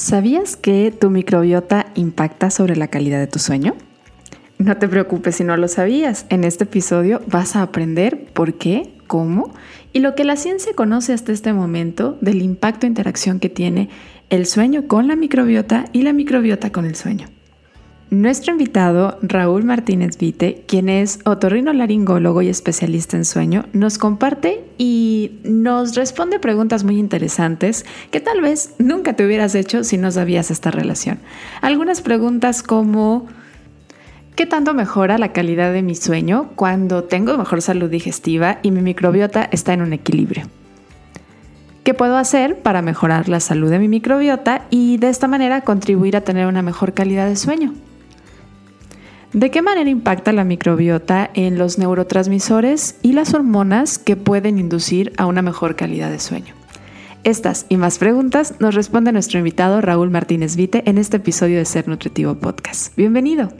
¿Sabías que tu microbiota impacta sobre la calidad de tu sueño? No te preocupes si no lo sabías. En este episodio vas a aprender por qué, cómo y lo que la ciencia conoce hasta este momento del impacto e interacción que tiene el sueño con la microbiota y la microbiota con el sueño. Nuestro invitado, Raúl Martínez Vite, quien es otorrinolaringólogo y especialista en sueño, nos comparte y nos responde preguntas muy interesantes que tal vez nunca te hubieras hecho si no sabías esta relación. Algunas preguntas como ¿qué tanto mejora la calidad de mi sueño cuando tengo mejor salud digestiva y mi microbiota está en un equilibrio? ¿Qué puedo hacer para mejorar la salud de mi microbiota y de esta manera contribuir a tener una mejor calidad de sueño? ¿De qué manera impacta la microbiota en los neurotransmisores y las hormonas que pueden inducir a una mejor calidad de sueño? Estas y más preguntas nos responde nuestro invitado Raúl Martínez Vite en este episodio de Ser Nutritivo Podcast. Bienvenido.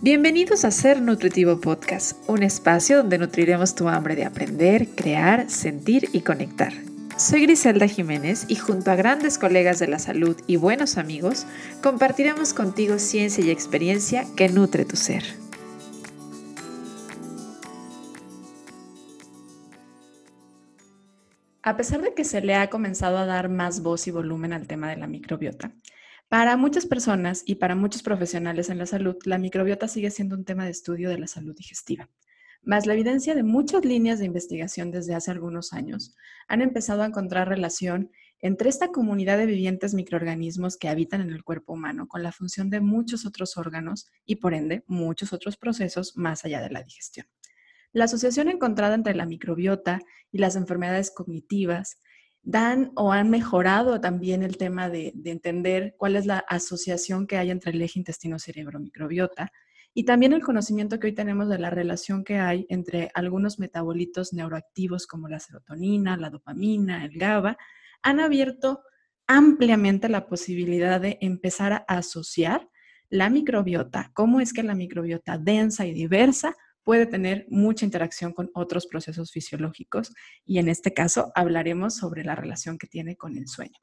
Bienvenidos a Ser Nutritivo Podcast, un espacio donde nutriremos tu hambre de aprender, crear, sentir y conectar. Soy Griselda Jiménez y junto a grandes colegas de la salud y buenos amigos, compartiremos contigo ciencia y experiencia que nutre tu ser. A pesar de que se le ha comenzado a dar más voz y volumen al tema de la microbiota, para muchas personas y para muchos profesionales en la salud, la microbiota sigue siendo un tema de estudio de la salud digestiva más la evidencia de muchas líneas de investigación desde hace algunos años, han empezado a encontrar relación entre esta comunidad de vivientes microorganismos que habitan en el cuerpo humano con la función de muchos otros órganos y por ende muchos otros procesos más allá de la digestión. La asociación encontrada entre la microbiota y las enfermedades cognitivas dan o han mejorado también el tema de, de entender cuál es la asociación que hay entre el eje intestino-cerebro-microbiota, y también el conocimiento que hoy tenemos de la relación que hay entre algunos metabolitos neuroactivos como la serotonina, la dopamina, el GABA, han abierto ampliamente la posibilidad de empezar a asociar la microbiota, cómo es que la microbiota densa y diversa puede tener mucha interacción con otros procesos fisiológicos y en este caso hablaremos sobre la relación que tiene con el sueño.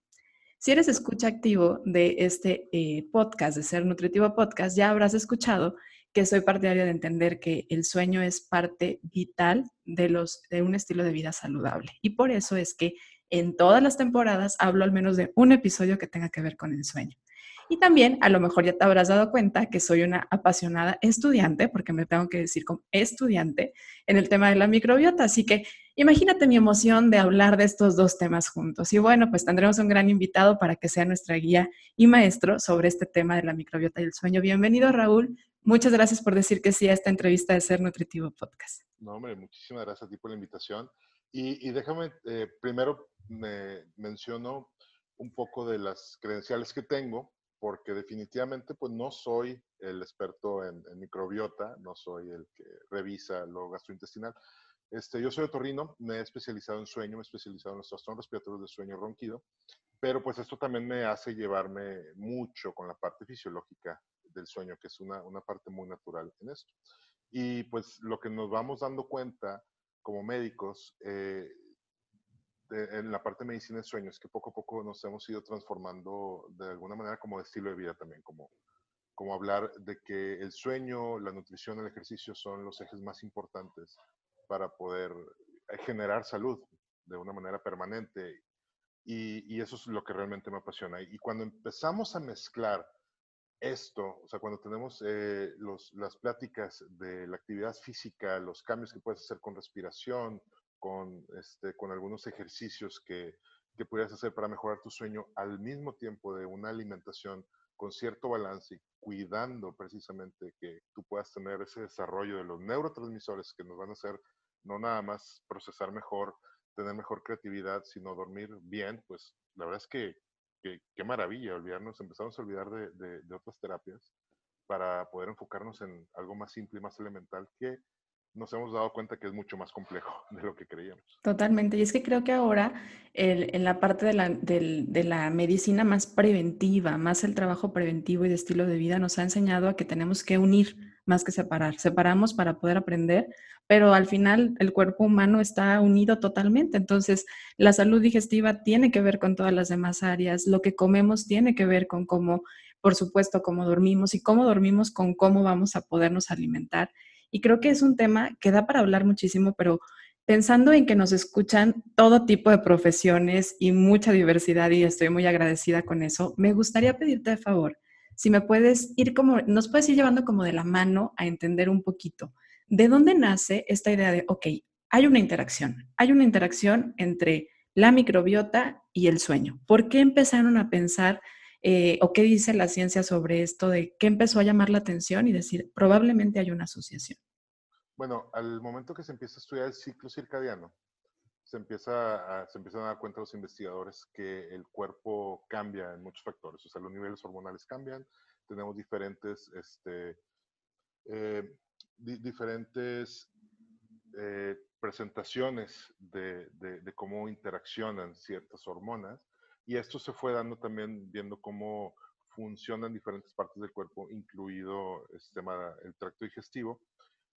Si eres escucha activo de este eh, podcast, de Ser Nutritivo Podcast, ya habrás escuchado que soy partidaria de entender que el sueño es parte vital de, los, de un estilo de vida saludable. Y por eso es que en todas las temporadas hablo al menos de un episodio que tenga que ver con el sueño. Y también, a lo mejor ya te habrás dado cuenta que soy una apasionada estudiante, porque me tengo que decir como estudiante en el tema de la microbiota. Así que imagínate mi emoción de hablar de estos dos temas juntos. Y bueno, pues tendremos un gran invitado para que sea nuestra guía y maestro sobre este tema de la microbiota y el sueño. Bienvenido, Raúl. Muchas gracias por decir que sí a esta entrevista de Ser Nutritivo Podcast. No, hombre, muchísimas gracias a ti por la invitación. Y, déjame, eh, primero me menciono un poco de las credenciales que tengo porque definitivamente pues no soy el experto en, microbiota, no soy el que revisa lo gastrointestinal. Este, yo soy otorrino, me he especializado en sueño, me he especializado en los trastornos respiratorios de sueño ronquido, pero pues esto también me hace llevarme mucho con la parte fisiológica del sueño, que es una, una parte muy natural en esto. Y pues lo que nos vamos dando cuenta como médicos, eh, en la parte de medicina de sueños, que poco a poco nos hemos ido transformando de alguna manera como estilo de vida también, como, como hablar de que el sueño, la nutrición, el ejercicio son los ejes más importantes para poder eh, generar salud de una manera permanente. Y, y eso es lo que realmente me apasiona. Y cuando empezamos a mezclar esto, o sea, cuando tenemos eh, las pláticas de la actividad física, los cambios que puedes hacer con respiración, con, este, con algunos ejercicios que, que pudieras hacer para mejorar tu sueño al mismo tiempo de una alimentación con cierto balance cuidando precisamente que tú puedas tener ese desarrollo de los neurotransmisores que nos van a hacer no nada más procesar mejor, tener mejor creatividad, sino dormir bien, pues la verdad es que qué maravilla olvidarnos, empezamos a olvidar de, de, otras terapias para poder enfocarnos en algo más simple y más elemental que nos hemos dado cuenta que es mucho más complejo de lo que creíamos. Totalmente. Y es que creo que ahora en la parte de la, de la, medicina más preventiva, más el trabajo preventivo y de estilo de vida, nos ha enseñado a que tenemos que unir más que separar. Separamos para poder aprender, pero al final el cuerpo humano está unido totalmente. Entonces, la salud digestiva tiene que ver con todas las demás áreas, lo que comemos tiene que ver con cómo, por supuesto, cómo dormimos y cómo dormimos con cómo vamos a podernos alimentar. Y creo que es un tema que da para hablar muchísimo, pero pensando en que nos escuchan todo tipo de profesiones y mucha diversidad, y estoy muy agradecida con eso, me gustaría pedirte de favor, si me puedes ir como, nos puedes ir llevando como de la mano a entender un poquito ¿De dónde nace esta idea de, ok, hay una interacción, hay una interacción entre la microbiota y el sueño? ¿Por qué empezaron a pensar eh, o qué dice la ciencia sobre esto de qué empezó a llamar la atención y decir, probablemente hay una asociación? Bueno, al momento que se empieza a estudiar el ciclo circadiano, se, empieza a, se empiezan a dar cuenta los investigadores que el cuerpo cambia en muchos factores, o sea, los niveles hormonales cambian, tenemos diferentes este, eh, diferentes eh, presentaciones de, de, cómo interaccionan ciertas hormonas y esto se fue dando también viendo cómo funcionan diferentes partes del cuerpo, incluido este, el tracto digestivo.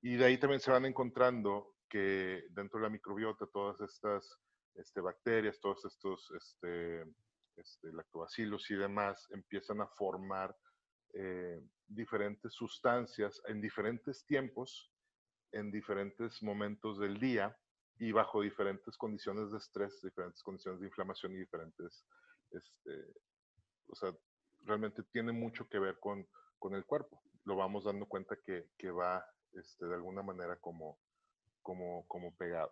Y de ahí también se van encontrando que dentro de la microbiota todas estas este, bacterias, todos estos este, este, lactobacilos y demás empiezan a formar eh, diferentes sustancias en diferentes tiempos, en diferentes momentos del día y bajo diferentes condiciones de estrés, diferentes condiciones de inflamación y diferentes, este, o sea, realmente tiene mucho que ver con, con el cuerpo. Lo vamos dando cuenta que, que va de alguna manera como, como, como pegado.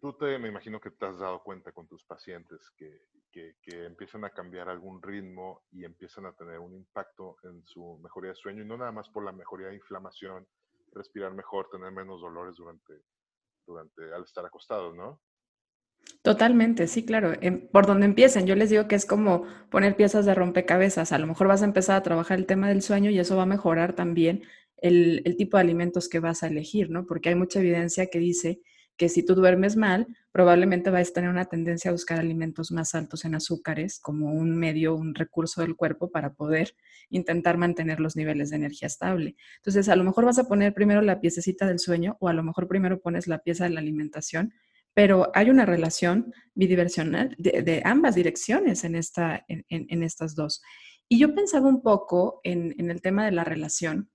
Tú te, me imagino que te has dado cuenta con tus pacientes que, que, empiezan a cambiar algún ritmo y empiezan a tener un impacto en su mejoría de sueño, y no nada más por la mejoría de inflamación, respirar mejor, tener menos dolores durante, durante al estar acostados, ¿no? Totalmente, sí, claro. Em, por donde empiecen, yo les digo que es como poner piezas de rompecabezas. A lo mejor vas a empezar a trabajar el tema del sueño y eso va a mejorar también el, tipo de alimentos que vas a elegir, ¿no? Porque hay mucha evidencia que dice que si tú duermes mal, probablemente vas a tener una tendencia a buscar alimentos más altos en azúcares como un medio, un recurso del cuerpo para poder intentar mantener los niveles de energía estable. Entonces, a lo mejor vas a poner primero la piececita del sueño o a lo mejor primero pones la pieza de la alimentación, pero hay una relación bidiversional de, ambas direcciones en, esta, en, estas dos. Y yo pensaba un poco en el tema de la relación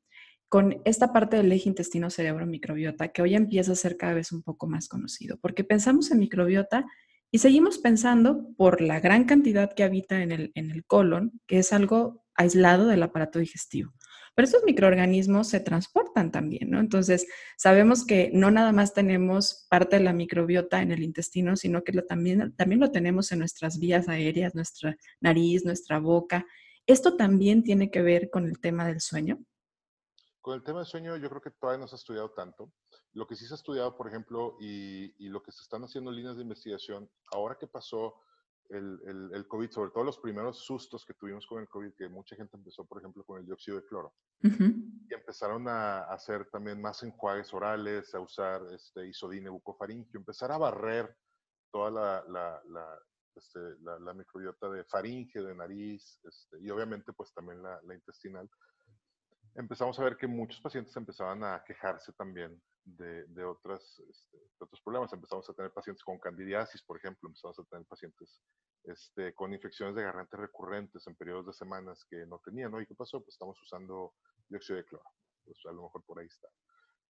con esta parte del eje intestino-cerebro-microbiota que hoy empieza a ser cada vez un poco más conocido, porque pensamos en microbiota y seguimos pensando por la gran cantidad que habita en el, en el colon, que es algo aislado del aparato digestivo. Pero estos microorganismos se transportan también, ¿no? Entonces, sabemos que no nada más tenemos parte de la microbiota en el intestino, sino que lo, también, también lo tenemos en nuestras vías aéreas, nuestra nariz, nuestra boca. ¿Esto también tiene que ver con el tema del sueño? Con el tema del sueño yo creo que todavía no se ha estudiado tanto. Lo que sí se ha estudiado, por ejemplo, y, y lo que se están haciendo líneas de investigación, ahora que pasó el, el, el, COVID, sobre todo los primeros sustos que tuvimos con el COVID, que mucha gente empezó, por ejemplo, con el dióxido de cloro, y empezaron a, hacer también más enjuagues orales, a usar este, isodine bucofaringio, empezar a barrer toda la, la, la, este, la microbiota de faringe, de nariz, este, y obviamente pues también la, intestinal empezamos a ver que muchos pacientes empezaban a quejarse también de, de, otras, este, otros problemas. Empezamos a tener pacientes con candidiasis, por ejemplo, empezamos a tener pacientes este, con infecciones de garganta recurrentes en periodos de semanas que no tenían, ¿no? ¿Y qué pasó? Pues estamos usando dióxido de cloro. Pues a lo mejor por ahí está.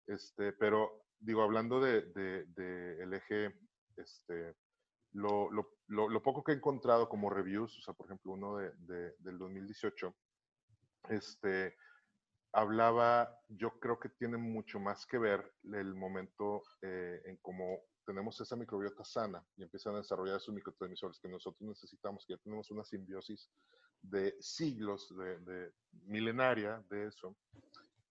Este, pero, digo, hablando de, de, el eje, este, lo, lo, lo, poco que he encontrado como reviews, o sea, por ejemplo, uno de, del 2018, este, hablaba, yo creo que tiene mucho más que ver el momento eh, en cómo tenemos esa microbiota sana y empiezan a desarrollar esos microtransmisores que nosotros necesitamos, que ya tenemos una simbiosis de siglos, de, milenaria de eso.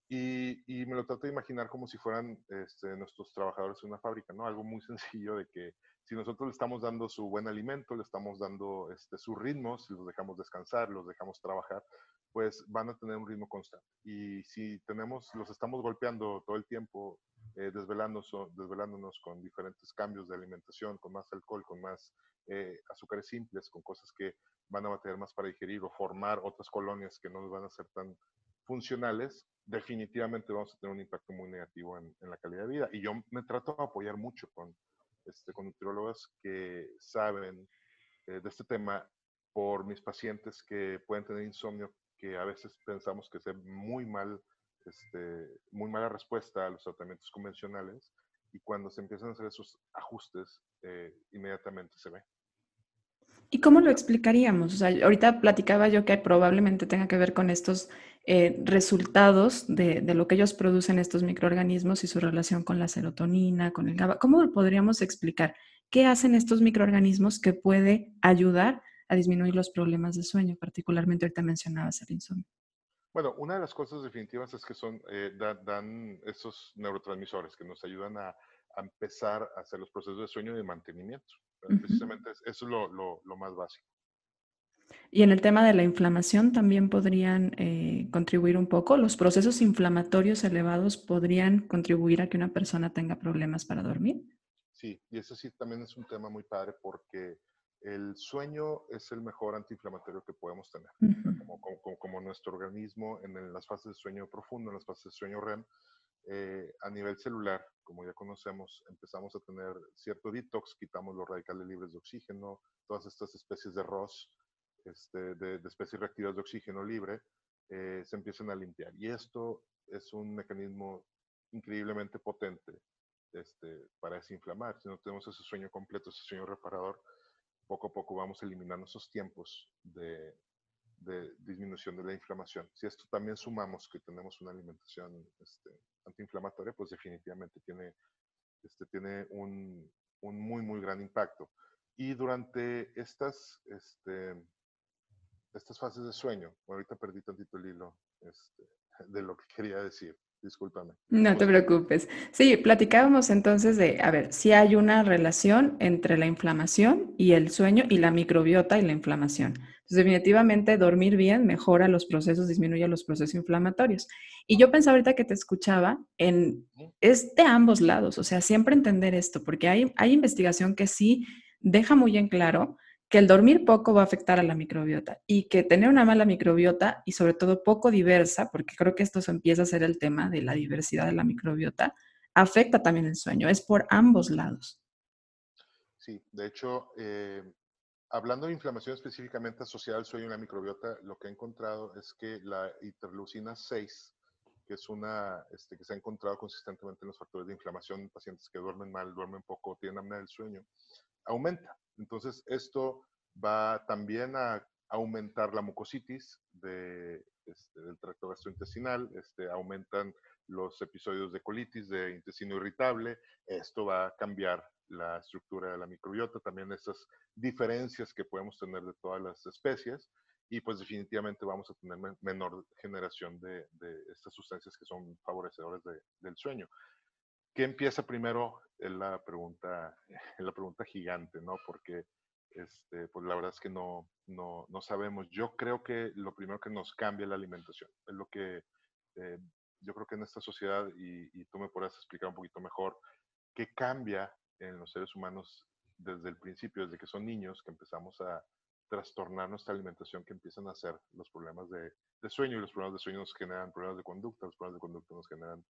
Y, y, me lo trato de imaginar como si fueran este, nuestros trabajadores en una fábrica, ¿no? Algo muy sencillo de que si nosotros le estamos dando su buen alimento, le estamos dando este, sus ritmos, los dejamos descansar, los dejamos trabajar, pues van a tener un ritmo constante. Y si tenemos, los estamos golpeando todo el tiempo, eh, desvelándonos, con diferentes cambios de alimentación, con más alcohol, con más eh, azúcares simples, con cosas que van a batallar más para digerir o formar otras colonias que no nos van a ser tan, funcionales, definitivamente vamos a tener un impacto muy negativo en, la calidad de vida. Y yo me trato de apoyar mucho con, este, con nutriólogos que saben eh, de este tema por mis pacientes que pueden tener insomnio, que a veces pensamos que es muy mal, este, muy mala respuesta a los tratamientos convencionales y cuando se empiezan a hacer esos ajustes, eh, inmediatamente se ve. ¿Y cómo lo explicaríamos? O sea, ahorita platicaba yo que probablemente tenga que ver con estos eh, resultados de, de, lo que ellos producen estos microorganismos y su relación con la serotonina, con el GABA. ¿Cómo lo podríamos explicar? ¿Qué hacen estos microorganismos que puede ayudar a disminuir los problemas de sueño? Particularmente ahorita mencionabas el insomnio. Bueno, una de las cosas definitivas es que son, eh, dan, esos neurotransmisores que nos ayudan a, empezar a hacer los procesos de sueño y de mantenimiento. Precisamente eso es lo, lo, más básico. Y en el tema de la inflamación también podrían eh, contribuir un poco. Los procesos inflamatorios elevados podrían contribuir a que una persona tenga problemas para dormir. Sí, y eso sí también es un tema muy padre porque el sueño es el mejor antiinflamatorio que podemos tener. como, nuestro organismo en las fases de sueño profundo, en las fases de sueño REM, eh, a nivel celular, como ya conocemos, empezamos a tener cierto detox, quitamos los radicales libres de oxígeno, todas estas especies de ROS, este, de, especies reactivas de oxígeno libre, eh, se empiezan a limpiar. Y esto es un mecanismo increíblemente potente este, para desinflamar. Si no tenemos ese sueño completo, ese sueño reparador, poco a poco vamos eliminando esos tiempos de, disminución de la inflamación. Si esto también sumamos que tenemos una alimentación este, antiinflamatoria, pues definitivamente tiene, este, tiene un, muy, muy gran impacto. Y durante estas, este, estas fases de sueño, ahorita perdí tantito el hilo de lo que quería decir. Discúlpame. No te preocupes. Sí, platicábamos entonces de, a ver, si hay una relación entre la inflamación y el sueño y la microbiota y la inflamación. Entonces, definitivamente dormir bien mejora los procesos, disminuye los procesos inflamatorios. Y yo pensaba ahorita que te escuchaba en, es de ambos lados, o sea, siempre entender esto, porque hay, hay investigación que sí deja muy en claro que el dormir poco va a afectar a la microbiota y que tener una mala microbiota y sobre todo poco diversa, porque creo que esto empieza a ser el tema de la diversidad de la microbiota, afecta también el sueño. Es por ambos lados. Sí, de hecho, eh, hablando de inflamación específicamente asociada al sueño y la microbiota, lo que he encontrado es que la interleucina 6, que es una este, que se ha encontrado consistentemente en los factores de inflamación en pacientes que duermen mal, duermen poco, tienen apnea del sueño, aumenta. Entonces, esto va también a aumentar la mucositis este, del tracto gastrointestinal, este, aumentan los episodios de colitis, de intestino irritable, esto va a cambiar la estructura de la microbiota, también estas diferencias que podemos tener de todas las especies y pues definitivamente vamos a tener menor generación de, estas sustancias que son favorecedoras del sueño. ¿Qué empieza primero? Es la pregunta, la pregunta gigante, ¿no? Porque este, pues la verdad es que no, no, no, sabemos. Yo creo que lo primero que nos cambia es la alimentación. Es lo que eh, yo creo que en esta sociedad, y, y, tú me podrás explicar un poquito mejor, qué cambia en los seres humanos desde el principio, desde que son niños, que empezamos a trastornar nuestra alimentación, que empiezan a ser los problemas de, de sueño, y los problemas de sueño nos generan problemas de conducta, los problemas de conducta nos generan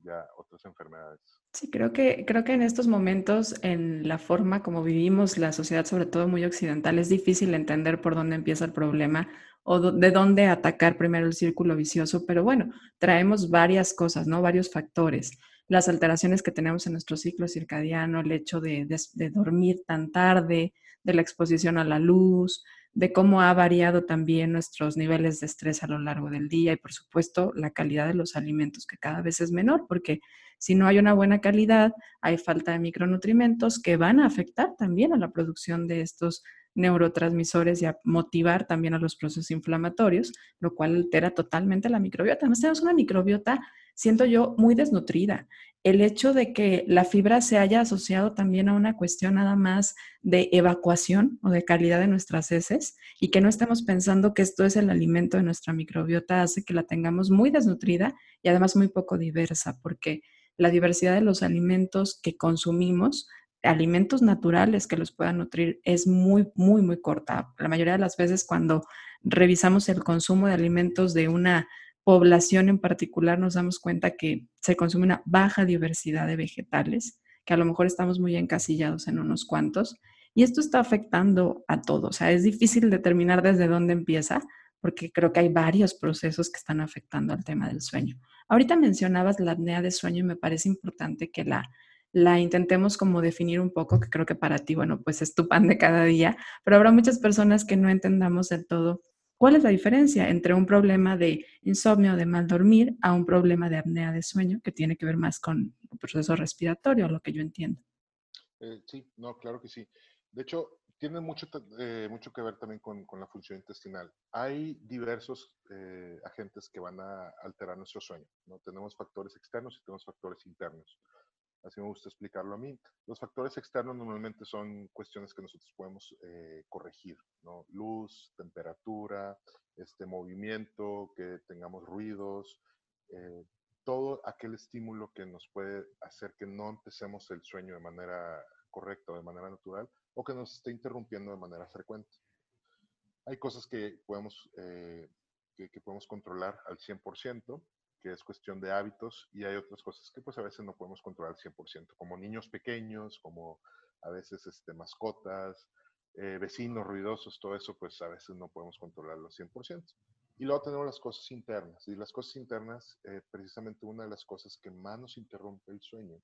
ya otras enfermedades. Sí, creo que, creo que en estos momentos, en la forma como vivimos la sociedad, sobre todo muy occidental, es difícil entender por dónde empieza el problema o de dónde atacar primero el círculo vicioso, pero bueno, traemos varias cosas, ¿no? Varios factores. Las alteraciones que tenemos en nuestro ciclo circadiano, el hecho de, de dormir tan tarde, de la exposición a la luz, de cómo ha variado también nuestros niveles de estrés a lo largo del día y por supuesto la calidad de los alimentos que cada vez es menor porque si no hay una buena calidad hay falta de micronutrientes que van a afectar también a la producción de estos neurotransmisores y a motivar también a los procesos inflamatorios, lo cual altera totalmente la microbiota. Además tenemos una microbiota, siento yo, muy desnutrida el hecho de que la fibra se haya asociado también a una cuestión nada más de evacuación o de calidad de nuestras heces y que no estemos pensando que esto es el alimento de nuestra microbiota hace que la tengamos muy desnutrida y además muy poco diversa, porque la diversidad de los alimentos que consumimos, alimentos naturales que los puedan nutrir, es muy, muy, muy corta. La mayoría de las veces cuando revisamos el consumo de alimentos de una población en particular nos damos cuenta que se consume una baja diversidad de vegetales, que a lo mejor estamos muy encasillados en unos cuantos, y esto está afectando a todos. O sea, es difícil determinar desde dónde empieza, porque creo que hay varios procesos que están afectando al tema del sueño. Ahorita mencionabas la apnea de sueño y me parece importante que la, la intentemos como definir un poco, que creo que para ti, bueno, pues es tu pan de cada día, pero habrá muchas personas que no entendamos del todo cuál es la diferencia entre un problema de insomnio de mal dormir a un problema de apnea de sueño, que tiene que ver más con el proceso respiratorio, lo que yo entiendo. Eh, sí, no, claro que sí. De hecho, tiene mucho, eh, mucho que ver también con, con, la función intestinal. Hay diversos eh, agentes que van a alterar nuestro sueño. ¿no? Tenemos factores externos y tenemos factores internos. Así me gusta explicarlo a mí. Los factores externos normalmente son cuestiones que nosotros podemos eh, corregir, ¿no? Luz, temperatura, este movimiento, que tengamos ruidos, todo aquel estímulo que nos puede hacer que no empecemos el sueño de manera correcta o de manera natural, o que nos esté interrumpiendo de manera frecuente. Hay cosas que podemos, eh, que, podemos controlar al 100%, es cuestión de hábitos, y hay otras cosas que pues a veces no podemos controlar al 100%, como niños pequeños, como a veces este, mascotas, eh, vecinos ruidosos, todo eso pues a veces no podemos controlarlo al 100%. Y luego tenemos las cosas internas. Y las cosas internas, eh, precisamente una de las cosas que más nos interrumpe el sueño,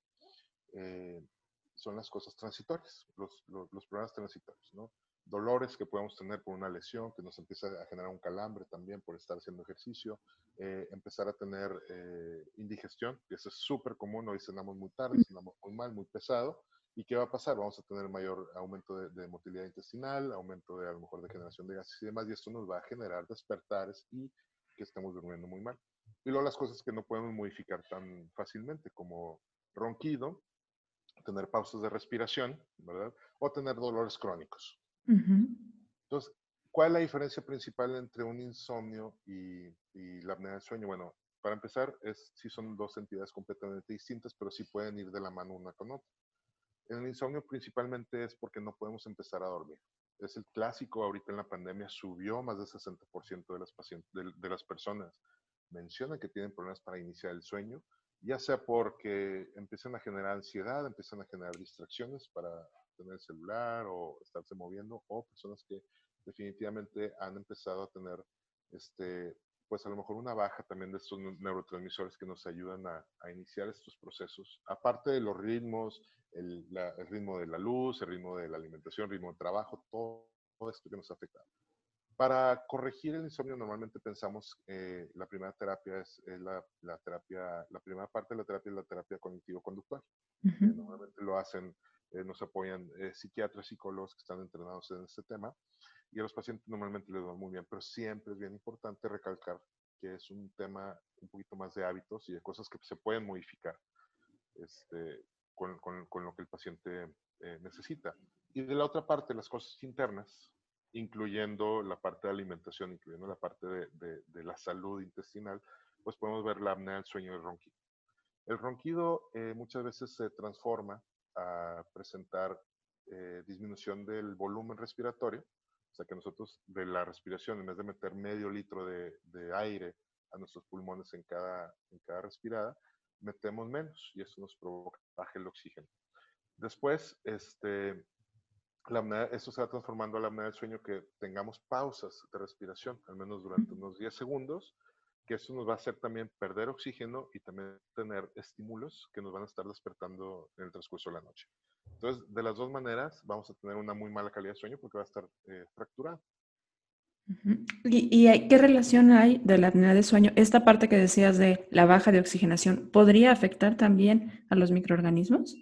son las cosas transitorias, los, los, problemas transitorios, ¿no? Dolores que podemos tener por una lesión, que nos empieza a generar un calambre también por estar haciendo ejercicio, eh, empezar a tener eh, indigestión, que eso es súper común, hoy cenamos muy tarde, cenamos muy mal, muy pesado, ¿y qué va a pasar? Vamos a tener mayor aumento de, motilidad intestinal, aumento de a lo mejor de generación de gases y demás, y esto nos va a generar despertares y que estemos durmiendo muy mal. Y luego las cosas que no podemos modificar tan fácilmente, como ronquido, tener pausas de respiración, ¿verdad? O tener dolores crónicos. Entonces, ¿cuál es la diferencia principal entre un insomnio y, la apnea del sueño? Bueno, para empezar, es, sí son dos entidades completamente distintas, pero sí pueden ir de la mano una con otra. En el insomnio principalmente es porque no podemos empezar a dormir. Es el clásico, ahorita en la pandemia subió más del 60% de las, pacientes, de las personas mencionan que tienen problemas para iniciar el sueño ya sea porque empiezan a generar ansiedad, empiezan a generar distracciones para tener el celular o estarse moviendo, o personas que definitivamente han empezado a tener, este, pues a lo mejor una baja también de estos neurotransmisores que nos ayudan a, iniciar estos procesos. Aparte de los ritmos, el, el, ritmo de la luz, el ritmo de la alimentación, el ritmo de trabajo, todo, todo esto que nos afecta. Para corregir el insomnio normalmente pensamos eh, la primera terapia es, la, terapia, la primera parte de la terapia es la terapia cognitivo-conductual. normalmente lo hacen, eh, nos apoyan eh, psiquiatras, psicólogos que están entrenados en este tema y a los pacientes normalmente les va muy bien, pero siempre es bien importante recalcar que es un tema un poquito más de hábitos y de cosas que se pueden modificar este, con, con, lo que el paciente eh, necesita. Y de la otra parte, las cosas internas, incluyendo la parte de alimentación, incluyendo la parte de, de, la salud intestinal, pues podemos ver la apnea del sueño y el ronquido. El ronquido eh, muchas veces se transforma a presentar eh, disminución del volumen respiratorio, o sea que nosotros de la respiración, en vez de meter medio litro de, aire a nuestros pulmones en cada, en cada respirada, metemos menos y eso nos provoca baja el oxígeno. Después, este, la esto se va transformando a la apnea del sueño que tengamos pausas de respiración, al menos durante unos 10 segundos, que eso nos va a hacer también perder oxígeno y también tener estímulos que nos van a estar despertando en el transcurso de la noche. Entonces, de las dos maneras, vamos a tener una muy mala calidad de sueño porque va a estar eh, fracturado. ¿Y, ¿Y, qué relación hay de la apnea de sueño? Esta parte que decías de la baja de oxigenación, ¿podría afectar también a los microorganismos?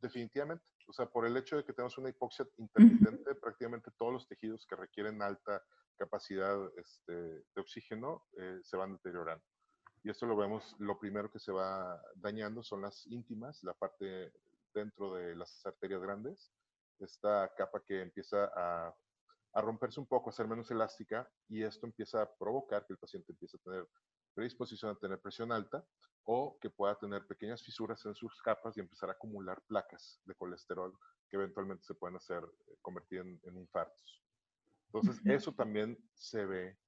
Definitivamente. O sea, por el hecho de que tenemos una hipoxia intermitente, prácticamente todos los tejidos que requieren alta capacidad este, de oxígeno eh, se van deteriorando. Y esto lo vemos, lo primero que se va dañando son las íntimas, la parte dentro de las arterias grandes, esta capa que empieza a, a romperse un poco, a ser menos elástica, y esto empieza a provocar que el paciente empiece a tener predisposición a tener presión alta o que pueda tener pequeñas fisuras en sus capas y empezar a acumular placas de colesterol que eventualmente se pueden hacer, eh, convertir en, infartos. Entonces, eso también se ve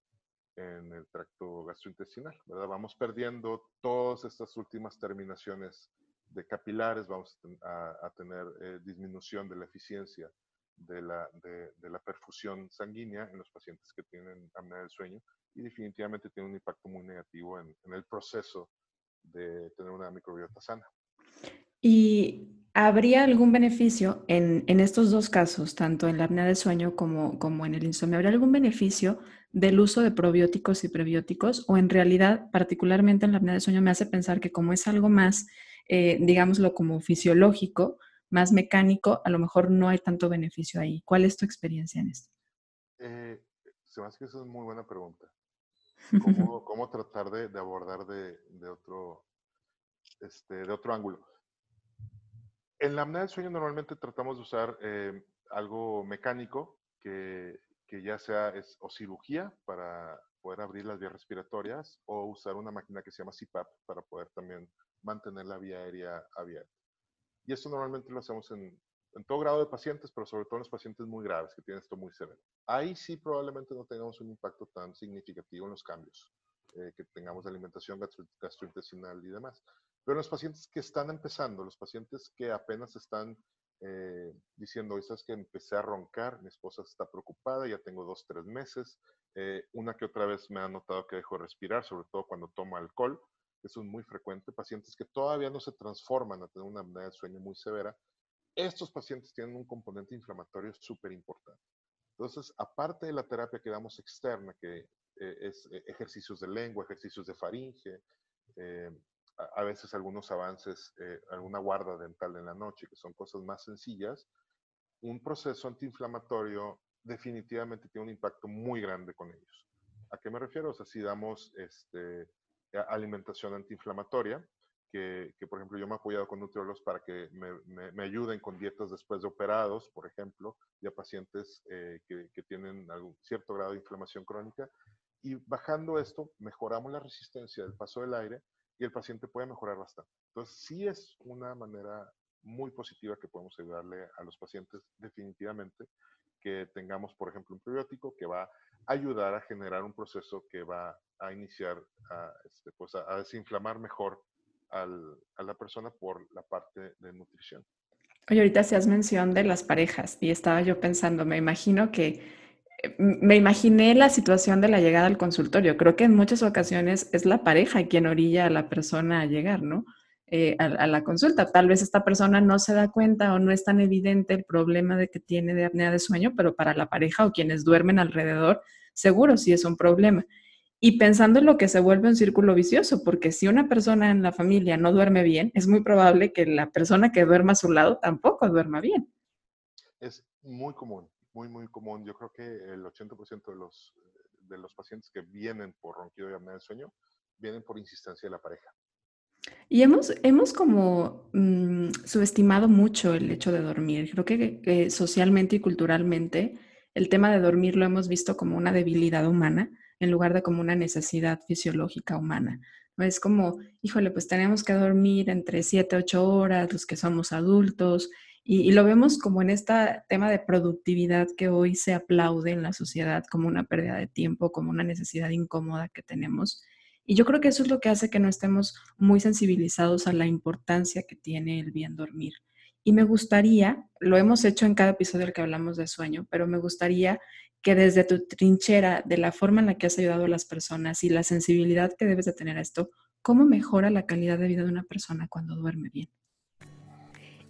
en el tracto gastrointestinal, ¿verdad? Vamos perdiendo todas estas últimas terminaciones de capilares, vamos a, tener eh, disminución de la eficiencia de la, de, la, perfusión sanguínea en los pacientes que tienen apnea del sueño y definitivamente tiene un impacto muy negativo en, en el proceso de tener una microbiota sana. ¿Y habría algún beneficio en, en, estos dos casos, tanto en la apnea del sueño como, como en el insomnio? ¿Habría algún beneficio del uso de probióticos y prebióticos? ¿O en realidad, particularmente en la apnea del sueño, me hace pensar que como es algo más, eh, digámoslo, como fisiológico, más mecánico, a lo mejor no hay tanto beneficio ahí? ¿Cuál es tu experiencia en esto? Eh, se me hace que esa es muy buena pregunta. ¿Cómo, cómo tratar de, de abordar de, de, otro, este, de otro ángulo? En la apnea del sueño normalmente tratamos de usar eh, algo mecánico que, que, ya sea es, o cirugía para poder abrir las vías respiratorias o usar una máquina que se llama CPAP para poder también mantener la vía aérea abierta. Y esto normalmente lo hacemos en, en todo grado de pacientes, pero sobre todo en los pacientes muy graves que tienen esto muy severo. Ahí sí probablemente no tengamos un impacto tan significativo en los cambios eh, que tengamos de alimentación gastrointestinal y demás. Pero los pacientes que están empezando, los pacientes que apenas están eh, diciendo, ¿sabes que empecé a roncar? Mi esposa está preocupada, ya tengo dos, tres meses. Eh, una que otra vez me ha notado que dejo de respirar, sobre todo cuando tomo alcohol. Eso es muy frecuente. Pacientes que todavía no se transforman a tener una apnea del sueño muy severa. Estos pacientes tienen un componente inflamatorio súper importante. Entonces, aparte de la terapia que damos externa, que eh, es ejercicios de lengua, ejercicios de faringe, eh, a, veces algunos avances, eh, alguna guarda dental en la noche, que son cosas más sencillas, un proceso antiinflamatorio definitivamente tiene un impacto muy grande con ellos. ¿A qué me refiero? O sea, si damos este, alimentación antiinflamatoria, que, que, por ejemplo yo me he apoyado con nutriólogos para que me, me, ayuden con dietas después de operados, por ejemplo, ya pacientes eh, que, que, tienen algún cierto grado de inflamación crónica. Y bajando esto, mejoramos la resistencia del paso del aire y el paciente puede mejorar bastante. Entonces, sí es una manera muy positiva que podemos ayudarle a los pacientes definitivamente que tengamos, por ejemplo, un probiótico que va a ayudar a generar un proceso que va a iniciar a, este, pues a, desinflamar mejor al, a la persona por la parte de nutrición. Oye, ahorita hacías mención de las parejas y estaba yo pensando, me imagino que me imaginé la situación de la llegada al consultorio. Creo que en muchas ocasiones es la pareja quien orilla a la persona a llegar, ¿no? Eh, a, la consulta. Tal vez esta persona no se da cuenta o no es tan evidente el problema de que tiene de apnea de sueño, pero para la pareja o quienes duermen alrededor, seguro sí es un problema. Y pensando en lo que se vuelve un círculo vicioso, porque si una persona en la familia no duerme bien, es muy probable que la persona que duerma a su lado tampoco duerma bien. Es muy común muy, muy común. Yo creo que el 80% de los, de los pacientes que vienen por ronquido y apnea del sueño vienen por insistencia de la pareja. Y hemos, hemos como mm, subestimado mucho el hecho de dormir. Creo que socialmente y culturalmente el tema de dormir lo hemos visto como una debilidad humana en lugar de como una necesidad fisiológica humana. Es como, híjole, pues tenemos que dormir entre 7, 8 horas los que somos adultos y, lo vemos como en este tema de productividad que hoy se aplaude en la sociedad como una pérdida de tiempo, como una necesidad incómoda que tenemos. Y yo creo que eso es lo que hace que no estemos muy sensibilizados a la importancia que tiene el bien dormir. Y me gustaría, lo hemos hecho en cada episodio del que hablamos de sueño, pero me gustaría que desde tu trinchera, de la forma en la que has ayudado a las personas y la sensibilidad que debes de tener a esto, ¿cómo mejora la calidad de vida de una persona cuando duerme bien?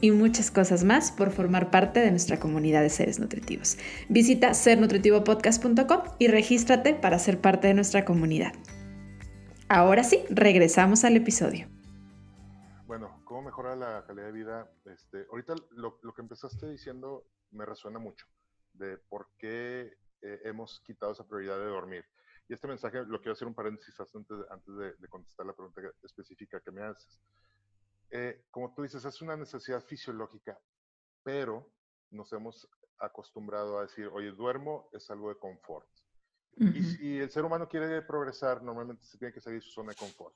y muchas cosas más por formar parte de nuestra comunidad de seres nutritivos. Visita sernutritivopodcast.com y regístrate para ser parte de nuestra comunidad. Ahora sí, regresamos al episodio. Bueno, ¿cómo mejorar la calidad de vida? Este, ahorita lo, que empezaste diciendo me resuena mucho de por qué eh, hemos quitado esa prioridad de dormir. Y este mensaje lo quiero hacer un paréntesis antes, antes de, contestar la pregunta específica que me haces. Eh, como tú dices, es una necesidad fisiológica, pero nos hemos acostumbrado a decir, oye, duermo es algo de confort. Y si el ser humano quiere progresar, normalmente se tiene que salir de su zona de confort.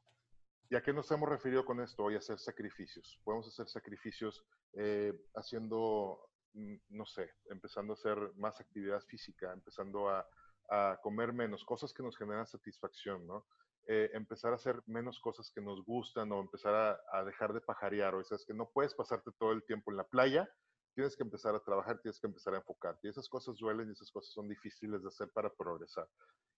¿Y a qué nos hemos referido con esto? Hoy hacer sacrificios. Podemos hacer sacrificios eh, haciendo, mm, no sé, empezando a hacer más actividad física, empezando a, a comer menos, cosas que nos generan satisfacción, ¿no? Eh, empezar a hacer menos cosas que nos gustan o empezar a, dejar de pajarear. O es que no puedes pasarte todo el tiempo en la playa, tienes que empezar a trabajar, tienes que empezar a enfocarte. Y esas cosas duelen y esas cosas son difíciles de hacer para progresar.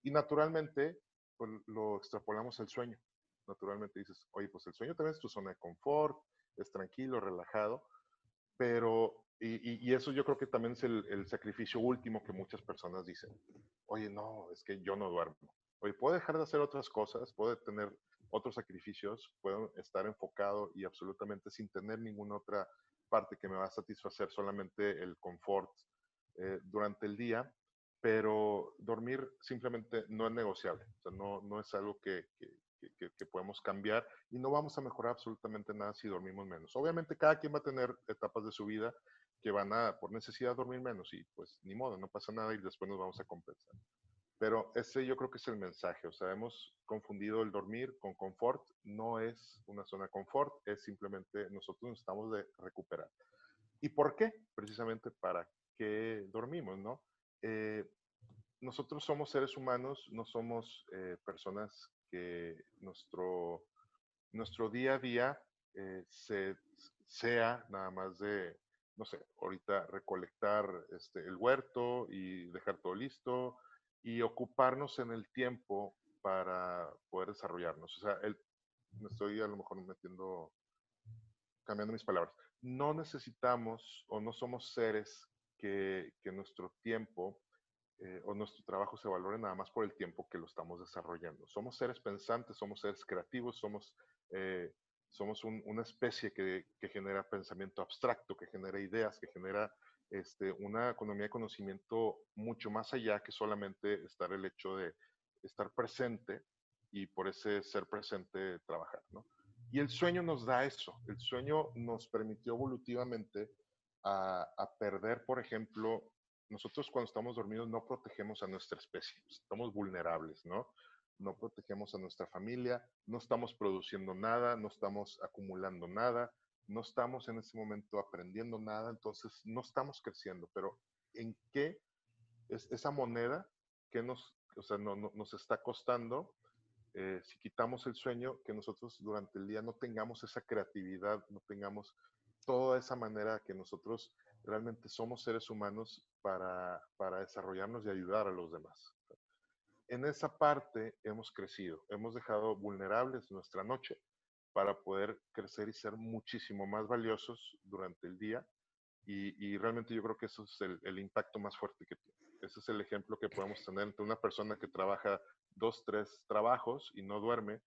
Y naturalmente, pues, lo extrapolamos al sueño. Naturalmente dices, oye, pues el sueño también es tu zona de confort, es tranquilo, relajado, pero, y, y eso yo creo que también es el, el, sacrificio último que muchas personas dicen, oye, no, es que yo no duermo. Oye, puedo dejar de hacer otras cosas, puedo tener otros sacrificios, puedo estar enfocado y absolutamente sin tener ninguna otra parte que me va a satisfacer solamente el confort eh, durante el día, pero dormir simplemente no es negociable, o sea, no, no es algo que, que, que, podemos cambiar y no vamos a mejorar absolutamente nada si dormimos menos. Obviamente cada quien va a tener etapas de su vida que van a, por necesidad, dormir menos y pues ni modo, no pasa nada y después nos vamos a compensar. Pero ese yo creo que es el mensaje, o sea, hemos confundido el dormir con confort, no es una zona de confort, es simplemente nosotros necesitamos de recuperar. ¿Y por qué? Precisamente para qué dormimos, ¿no? Eh, nosotros somos seres humanos, no somos eh, personas que nuestro, nuestro día a día eh, se, sea nada más de, no sé, ahorita recolectar este, el huerto y dejar todo listo, y ocuparnos en el tiempo para poder desarrollarnos. O sea, el, me estoy a lo mejor metiendo, cambiando mis palabras. No necesitamos o no somos seres que, que nuestro tiempo eh, o nuestro trabajo se valore nada más por el tiempo que lo estamos desarrollando. Somos seres pensantes, somos seres creativos, somos, eh, somos una especie que, que, genera pensamiento abstracto, que genera ideas, que genera este, una economía de conocimiento mucho más allá que solamente estar el hecho de estar presente y por ese ser presente trabajar, ¿no? Y el sueño nos da eso. El sueño nos permitió evolutivamente a, perder, por ejemplo, nosotros cuando estamos dormidos no protegemos a nuestra especie, estamos vulnerables, ¿no? No protegemos a nuestra familia, no estamos produciendo nada, no estamos acumulando nada, no estamos en ese momento aprendiendo nada, entonces no estamos creciendo, pero ¿en qué es esa moneda que nos, o sea, no, nos está costando? Eh, si quitamos el sueño, que nosotros durante el día no tengamos esa creatividad, no tengamos toda esa manera que nosotros realmente somos seres humanos para, para desarrollarnos y ayudar a los demás. En esa parte hemos crecido, hemos dejado vulnerables nuestra noche, para poder crecer y ser muchísimo más valiosos durante el día. Y, realmente yo creo que eso es el, impacto más fuerte que tiene. Ese es el ejemplo que podemos tener entre una persona que trabaja dos, tres trabajos y no duerme,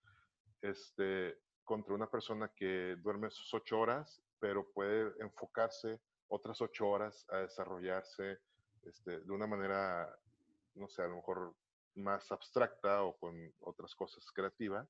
este, contra una persona que duerme sus ocho horas, pero puede enfocarse otras ocho horas a desarrollarse este, de una manera, no sé, a lo mejor más abstracta o con otras cosas creativas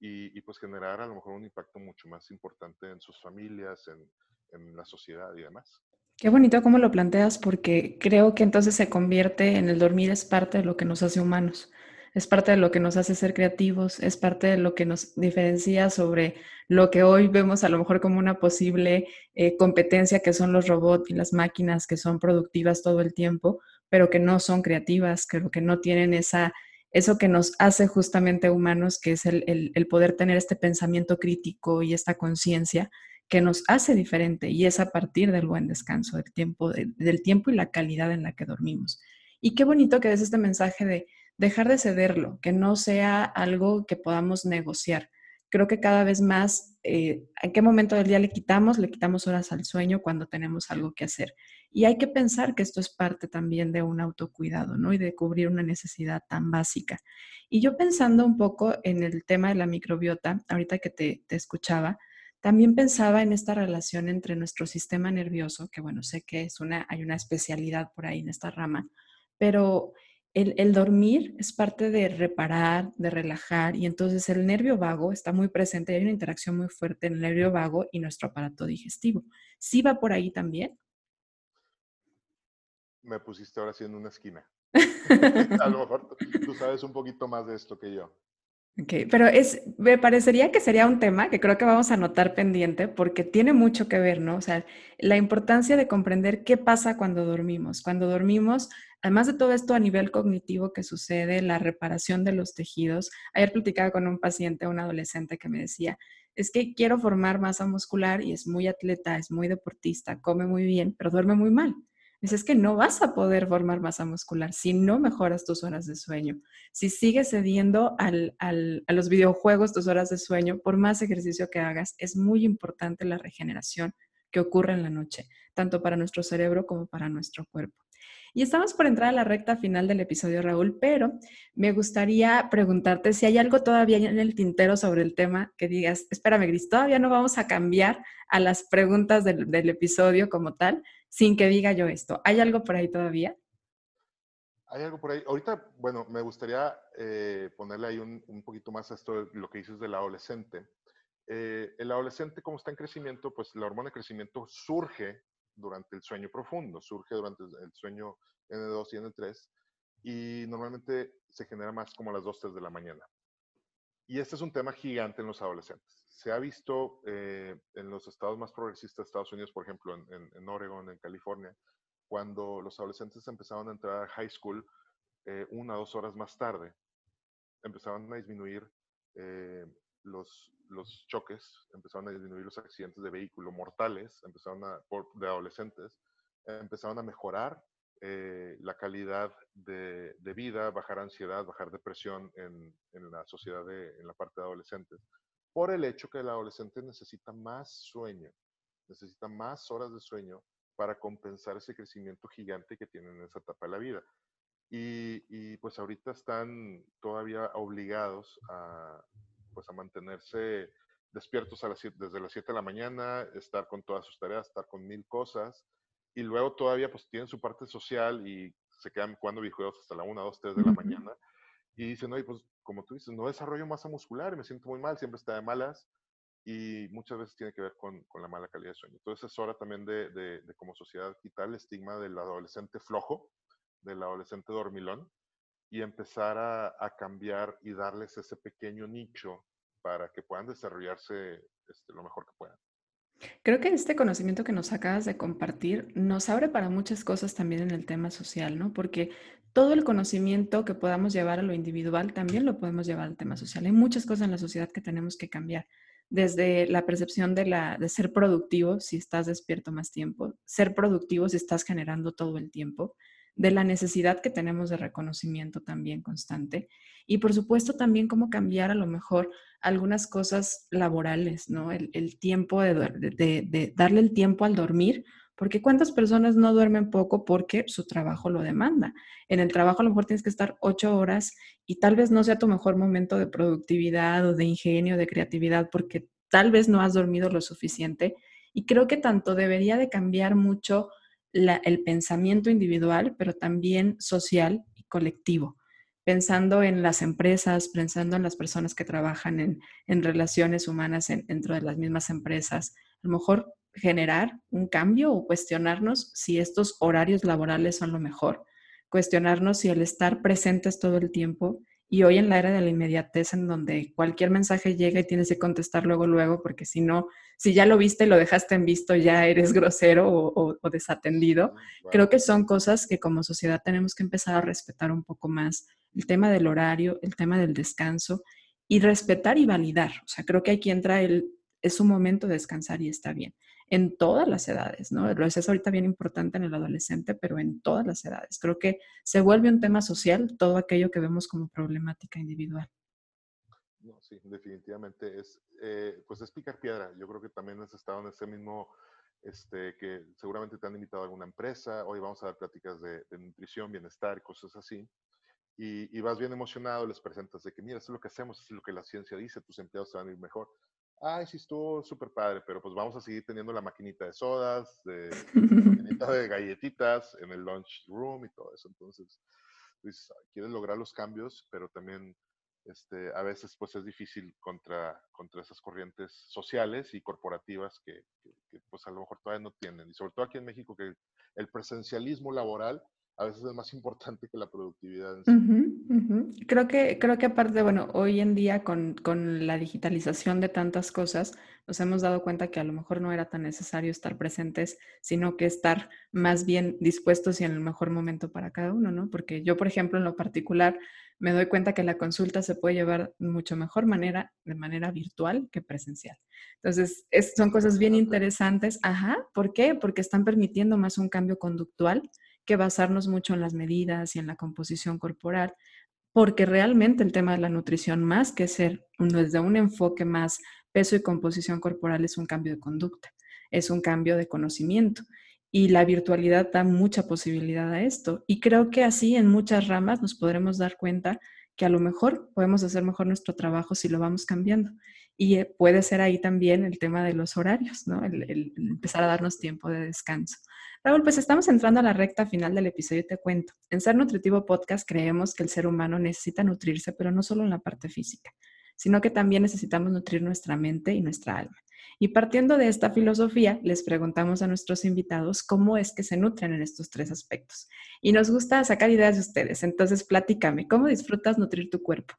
y, pues generar a lo mejor un impacto mucho más importante en sus familias, en, en la sociedad y demás. Qué bonito cómo lo planteas porque creo que entonces se convierte en el dormir es parte de lo que nos hace humanos, es parte de lo que nos hace ser creativos, es parte de lo que nos diferencia sobre lo que hoy vemos a lo mejor como una posible eh, competencia que son los robots y las máquinas que son productivas todo el tiempo, pero que no son creativas, que, que no tienen esa eso que nos hace justamente humanos, que es el, poder tener este pensamiento crítico y esta conciencia que nos hace diferente y es a partir del buen descanso, del tiempo, del tiempo y la calidad en la que dormimos. Y qué bonito que des este mensaje de dejar de cederlo, que no sea algo que podamos negociar. Creo que cada vez más, eh, ¿en qué momento del día le quitamos? Le quitamos horas al sueño cuando tenemos algo que hacer. Y hay que pensar que esto es parte también de un autocuidado, ¿no? Y de cubrir una necesidad tan básica. Y yo pensando un poco en el tema de la microbiota, ahorita que te, escuchaba, también pensaba en esta relación entre nuestro sistema nervioso, que bueno, sé que es una, hay una especialidad por ahí en esta rama, pero el, dormir es parte de reparar, de relajar, y entonces el nervio vago está muy presente hay una interacción muy fuerte en el nervio vago y nuestro aparato digestivo. ¿Sí va por ahí también? Me pusiste ahora sí en una esquina. A lo mejor tú sabes un poquito más de esto que yo. Ok, pero es, me parecería que sería un tema que creo que vamos a notar pendiente porque tiene mucho que ver, ¿no? O sea, la importancia de comprender qué pasa cuando dormimos. Cuando dormimos, además de todo esto a nivel cognitivo que sucede, la reparación de los tejidos. Ayer platicaba con un paciente, un adolescente que me decía, es que quiero formar masa muscular y es muy atleta, es muy deportista, come muy bien, pero duerme muy mal. Dices es que no vas a poder formar masa muscular si no mejoras tus horas de sueño. Si sigues cediendo a los videojuegos tus horas de sueño, por más ejercicio que hagas, es muy importante la regeneración que ocurre en la noche, tanto para nuestro cerebro como para nuestro cuerpo. Y estamos por entrar a la recta final del episodio, Raúl, pero me gustaría preguntarte si hay algo todavía en el tintero sobre el tema que digas, espérame, Gris, todavía no vamos a cambiar a las preguntas del, del episodio como tal, sin que diga yo esto. ¿Hay algo por ahí todavía? Hay algo por ahí. Ahorita, bueno, me gustaría eh, ponerle ahí un, poquito más a esto, lo que dices del adolescente. Eh, el adolescente, como está en crecimiento, pues la hormona de crecimiento surge durante el sueño profundo, surge durante el sueño N2 y N3, y normalmente se genera más como a las 2, 3 de la mañana. Y este es un tema gigante en los adolescentes. Se ha visto eh, en los estados más progresistas de Estados Unidos, por ejemplo, en, en, Oregon, en California, cuando los adolescentes empezaban a entrar a high school eh, una o dos horas más tarde, empezaban a disminuir eh, los, choques, empezaban a disminuir los accidentes de vehículo mortales, empezaron por, de adolescentes, empezaron a mejorar la calidad de, vida, bajar ansiedad, bajar depresión en, la sociedad, en la parte de adolescentes por el hecho que el adolescente necesita más sueño, necesita más horas de sueño para compensar ese crecimiento gigante que tiene en esa etapa de la vida. Y, pues ahorita están todavía obligados a, pues a mantenerse despiertos desde las 7 de la mañana, estar con todas sus tareas, estar con mil cosas, y luego todavía pues tienen su parte social y se quedan jugando videojuegos hasta la 1, 2, 3 de la mañana, y dicen, oye, pues como tú dices, no desarrollo masa muscular y me siento muy mal, siempre está de malas y muchas veces tiene que ver con, con la mala calidad de sueño. Entonces es hora también de, de, de, como sociedad quitar el estigma del adolescente flojo, del adolescente dormilón y empezar a, a cambiar y darles ese pequeño nicho para que puedan desarrollarse este, lo mejor que puedan. Creo que este conocimiento que nos acabas de compartir nos abre para muchas cosas también en el tema social, ¿no? Porque todo el conocimiento que podamos llevar a lo individual también lo podemos llevar al tema social. Hay muchas cosas en la sociedad que tenemos que cambiar, desde la percepción de, la, de ser productivo si estás despierto más tiempo, ser productivo si estás generando todo el tiempo, de la necesidad que tenemos de reconocimiento también constante y por supuesto también cómo cambiar a lo mejor algunas cosas laborales, ¿no? El, tiempo de, de, darle el tiempo al dormir, porque cuántas personas no duermen poco porque su trabajo lo demanda. En el trabajo a lo mejor tienes que estar ocho horas y tal vez no sea tu mejor momento de productividad o de ingenio, de creatividad, porque tal vez no has dormido lo suficiente. Y creo que tanto debería de cambiar mucho el pensamiento individual, pero también social y colectivo, pensando en las empresas, pensando en las personas que trabajan en, relaciones humanas dentro de las mismas empresas. A lo mejor generar un cambio o cuestionarnos si estos horarios laborales son lo mejor, cuestionarnos si el estar presentes todo el tiempo y hoy en la era de la inmediatez, en donde cualquier mensaje llega y tienes que contestar luego, luego, porque si no, si ya lo viste y lo dejaste en visto, ya eres grosero o, desatendido. Creo que son cosas que como sociedad tenemos que empezar a respetar un poco más. El tema del horario, el tema del descanso y respetar y validar. O sea, creo que aquí entra el, es un momento de descansar y está bien en todas las edades, ¿no? Lo es ahorita bien importante en el adolescente, pero en todas las edades. Creo que se vuelve un tema social todo aquello que vemos como problemática individual. No, sí, definitivamente es, eh, pues es picar piedra. Yo creo que también has estado en ese mismo, este, que seguramente te han invitado a alguna empresa, hoy vamos a dar pláticas de, nutrición, bienestar, cosas así. Y, y, vas bien emocionado, les presentas de que, mira, esto es lo que hacemos, esto es lo que la ciencia dice, tus empleados se van a ir mejor ay, sí estuvo súper padre, pero pues vamos a seguir teniendo la maquinita de sodas, de, la maquinita de galletitas en el lunch room y todo eso. Entonces, pues, quieres lograr los cambios, pero también este, a veces pues es difícil contra, contra esas corrientes sociales y corporativas que, pues a lo mejor todavía no tienen. Y sobre todo aquí en México que el presencialismo laboral a veces es más importante que la productividad. Creo, que, creo que aparte, bueno, hoy en día con, con, la digitalización de tantas cosas, nos hemos dado cuenta que a lo mejor no era tan necesario estar presentes, sino que estar más bien dispuestos y en el mejor momento para cada uno, ¿no? Porque yo, por ejemplo, en lo particular, me doy cuenta que la consulta se puede llevar mucho mejor manera, de manera virtual que presencial. Entonces, son cosas bien interesantes. Ajá, ¿por qué? Porque están permitiendo más un cambio conductual que basarnos mucho en las medidas y en la composición corporal, porque realmente el tema de la nutrición, más que ser desde un enfoque más peso y composición corporal, es un cambio de conducta, es un cambio de conocimiento. Y la virtualidad da mucha posibilidad a esto. Y creo que así en muchas ramas nos podremos dar cuenta que a lo mejor podemos hacer mejor nuestro trabajo si lo vamos cambiando. Y eh, puede ser ahí también el tema de los horarios, ¿no? el empezar a darnos tiempo de descanso. Raúl, pues estamos entrando a la recta final del episodio te cuento. En Ser Nutritivo Podcast creemos que el ser humano necesita nutrirse, pero no solo en la parte física, sino que también necesitamos nutrir nuestra mente y nuestra alma. Y partiendo de esta filosofía, les preguntamos a nuestros invitados cómo es que se nutren en estos tres aspectos. Y nos gusta sacar ideas de ustedes. Entonces, platícame, ¿cómo disfrutas nutrir tu cuerpo?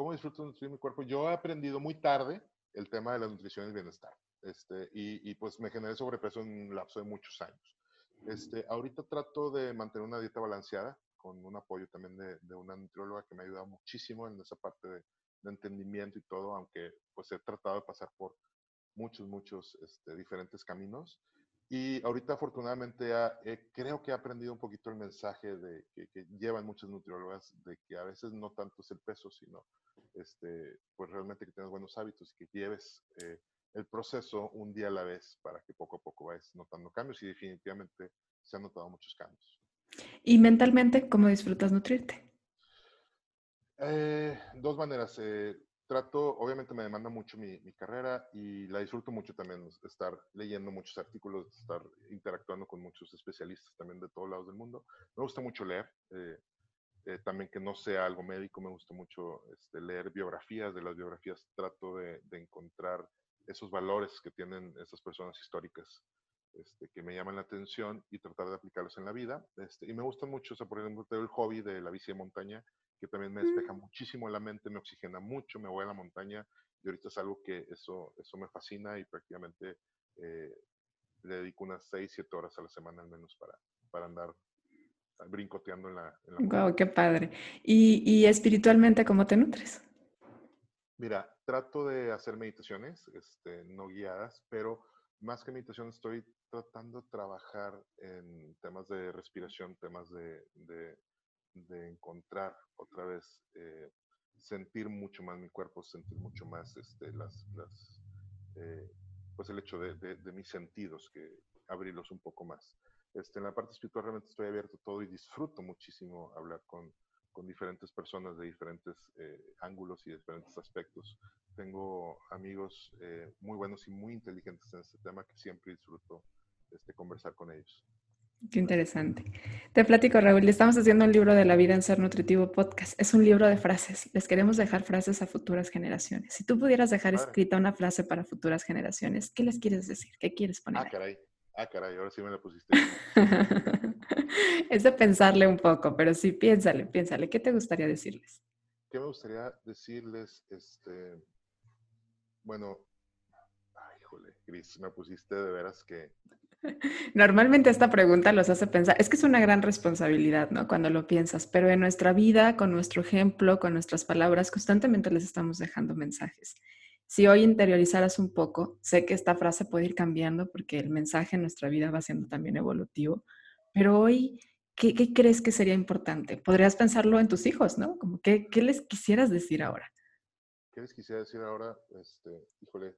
¿Cómo disfruto nutrir mi cuerpo? Yo he aprendido muy tarde el tema de la nutrición y el bienestar. Este, y, pues me generé sobrepeso en un lapso de muchos años. Este, ahorita trato de mantener una dieta balanceada con un apoyo también de, una nutrióloga que me ha ayudado muchísimo en esa parte de, entendimiento y todo, aunque pues he tratado de pasar por muchos, muchos este, diferentes caminos. Y ahorita afortunadamente creo que he aprendido un poquito el mensaje de, que, que, llevan muchas nutriólogas de que a veces no tanto es el peso, sino este, pues realmente que tengas buenos hábitos y que lleves eh, el proceso un día a la vez para que poco a poco vayas notando cambios y definitivamente se han notado muchos cambios. ¿Y mentalmente cómo disfrutas nutrirte? Eh, dos maneras. Eh, trato, obviamente me demanda mucho mi, carrera y la disfruto mucho también, estar leyendo muchos artículos, estar interactuando con muchos especialistas también de todos lados del mundo. Me gusta mucho leer, eh, también que no sea algo médico, me gusta mucho este, leer biografías, de las biografías trato de, de encontrar esos valores que tienen esas personas históricas este, que me llaman la atención y tratar de aplicarlos en la vida. Este, y me gusta mucho, o sea, por ejemplo, el hobby de la bici de montaña, que también me despeja mm. muchísimo la mente, me oxigena mucho, me voy a la montaña y ahorita es algo que eso, eso me fascina y prácticamente eh, le dedico unas 6, 7 horas a la semana al menos para, para andar brincoteando en la... En wow, qué padre. ¿Y, ¿Y espiritualmente cómo te nutres? Mira, trato de hacer meditaciones, este, no guiadas, pero más que meditación estoy tratando de trabajar en temas de respiración, temas de, encontrar otra vez, eh, sentir mucho más mi cuerpo, sentir mucho más este, las, eh, pues el hecho de, mis sentidos, que abrirlos un poco más. Este, en la parte espiritual realmente estoy abierto a todo y disfruto muchísimo hablar con, con diferentes personas de diferentes eh, ángulos y diferentes aspectos. Tengo amigos eh, muy buenos y muy inteligentes en este tema que siempre disfruto este, conversar con ellos. Qué interesante. Te platico, Raúl, estamos haciendo un libro de la vida en Ser Nutritivo Podcast. Es un libro de frases. Les queremos dejar frases a futuras generaciones. Si tú pudieras dejar escrita una frase para futuras generaciones, ¿qué les quieres decir? ¿Qué quieres poner? Ah, caray. Ah, caray, ahora sí me la pusiste. es de pensarle un poco, pero sí, piénsale, piénsale. ¿Qué te gustaría decirles? ¿Qué me gustaría decirles? Este, bueno, ay, híjole, Cris, me pusiste de veras que... Normalmente esta pregunta los hace pensar, es que es una gran responsabilidad, ¿no? Cuando lo piensas, pero en nuestra vida, con nuestro ejemplo, con nuestras palabras, constantemente les estamos dejando mensajes. Si hoy interiorizaras un poco, sé que esta frase puede ir cambiando porque el mensaje en nuestra vida va siendo también evolutivo, pero hoy, ¿qué, crees que sería importante? Podrías pensarlo en tus hijos, ¿no? Como, ¿qué, ¿qué les quisieras decir ahora? ¿Qué les quisiera decir ahora? Este, híjole,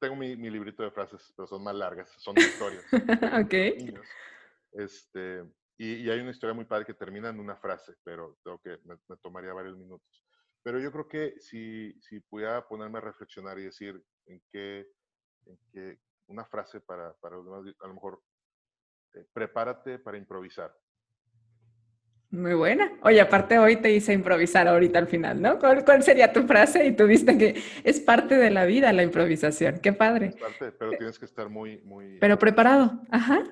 tengo mi, mi, librito de frases, pero son más largas, son historias. ok. Este, y, hay una historia muy padre que termina en una frase, pero tengo que, me, tomaría varios minutos. Pero yo creo que si, si pudiera ponerme a reflexionar y decir en qué, en qué una frase para, para los demás, a lo mejor, eh, prepárate para improvisar. Muy buena. Oye, aparte hoy te hice improvisar ahorita al final, ¿no? ¿Cuál, sería tu frase? Y tú viste que es parte de la vida la improvisación. Qué padre. Es parte, pero tienes que estar muy, muy... Pero preparado. Ajá.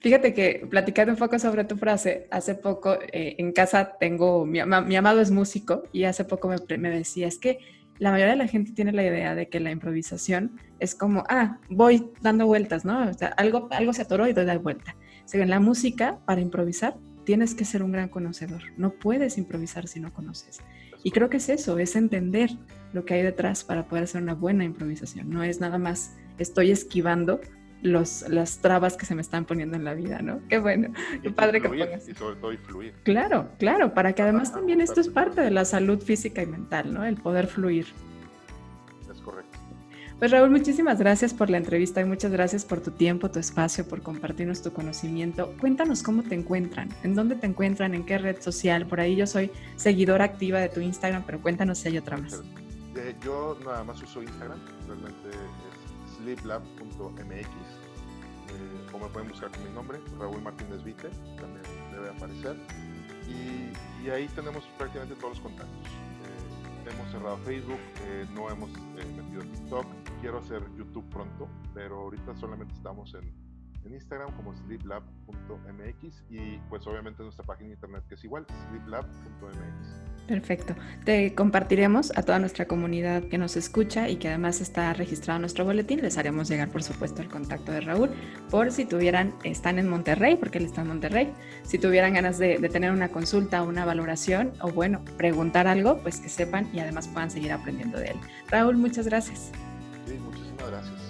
Fíjate que platicando un poco sobre tu frase, hace poco eh, en casa tengo, mi, amado es músico y hace poco me, me decía, es que la mayoría de la gente tiene la idea de que la improvisación es como, ah, voy dando vueltas, ¿no? Sea, algo, algo se atoró y doy la vuelta. O en la música, para improvisar, tienes que ser un gran conocedor. No puedes improvisar si no conoces. Y creo que es eso, es entender lo que hay detrás para poder hacer una buena improvisación. No es nada más estoy esquivando los, las trabas que se me están poniendo en la vida, ¿no? Qué bueno, qué padre que pongas. Y sobre todo y fluir. Claro, claro, para que además también esto es parte de la salud física y mental, ¿no? El poder fluir. Es correcto. Pues Raúl, muchísimas gracias por la entrevista y muchas gracias por tu tiempo, tu espacio, por compartirnos tu conocimiento. Cuéntanos cómo te encuentran, en dónde te encuentran, en qué red social. Por ahí yo soy seguidora activa de tu Instagram, pero cuéntanos si hay otra más. Eh, yo nada más uso Instagram, realmente es sleeplab.mx. Eh, o me pueden buscar con mi nombre, Raúl Martínez Vite, también debe aparecer. Y, ahí tenemos prácticamente todos los contactos hemos cerrado Facebook, eh, no hemos eh, metido TikTok. Quiero hacer YouTube pronto, pero ahorita solamente estamos en, en Instagram como sleeplab.mx y pues obviamente nuestra página de internet que es igual, sleeplab.mx. Perfecto. Te compartiremos a toda nuestra comunidad que nos escucha y que además está registrado en nuestro boletín. Les haremos llegar, por supuesto, el contacto de Raúl por si tuvieran, están en Monterrey, porque él está en Monterrey, si tuvieran ganas de, tener una consulta, una valoración o, bueno, preguntar algo, pues que sepan y además puedan seguir aprendiendo de él. Raúl, muchas gracias. Sí, muchísimas gracias.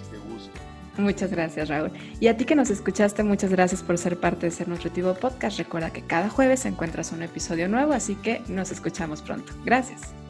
Muchas gracias, Raúl. Y a ti que nos escuchaste, muchas gracias por ser parte de Ser Nutritivo Podcast. Recuerda que cada jueves encuentras un episodio nuevo, así que nos escuchamos pronto. Gracias.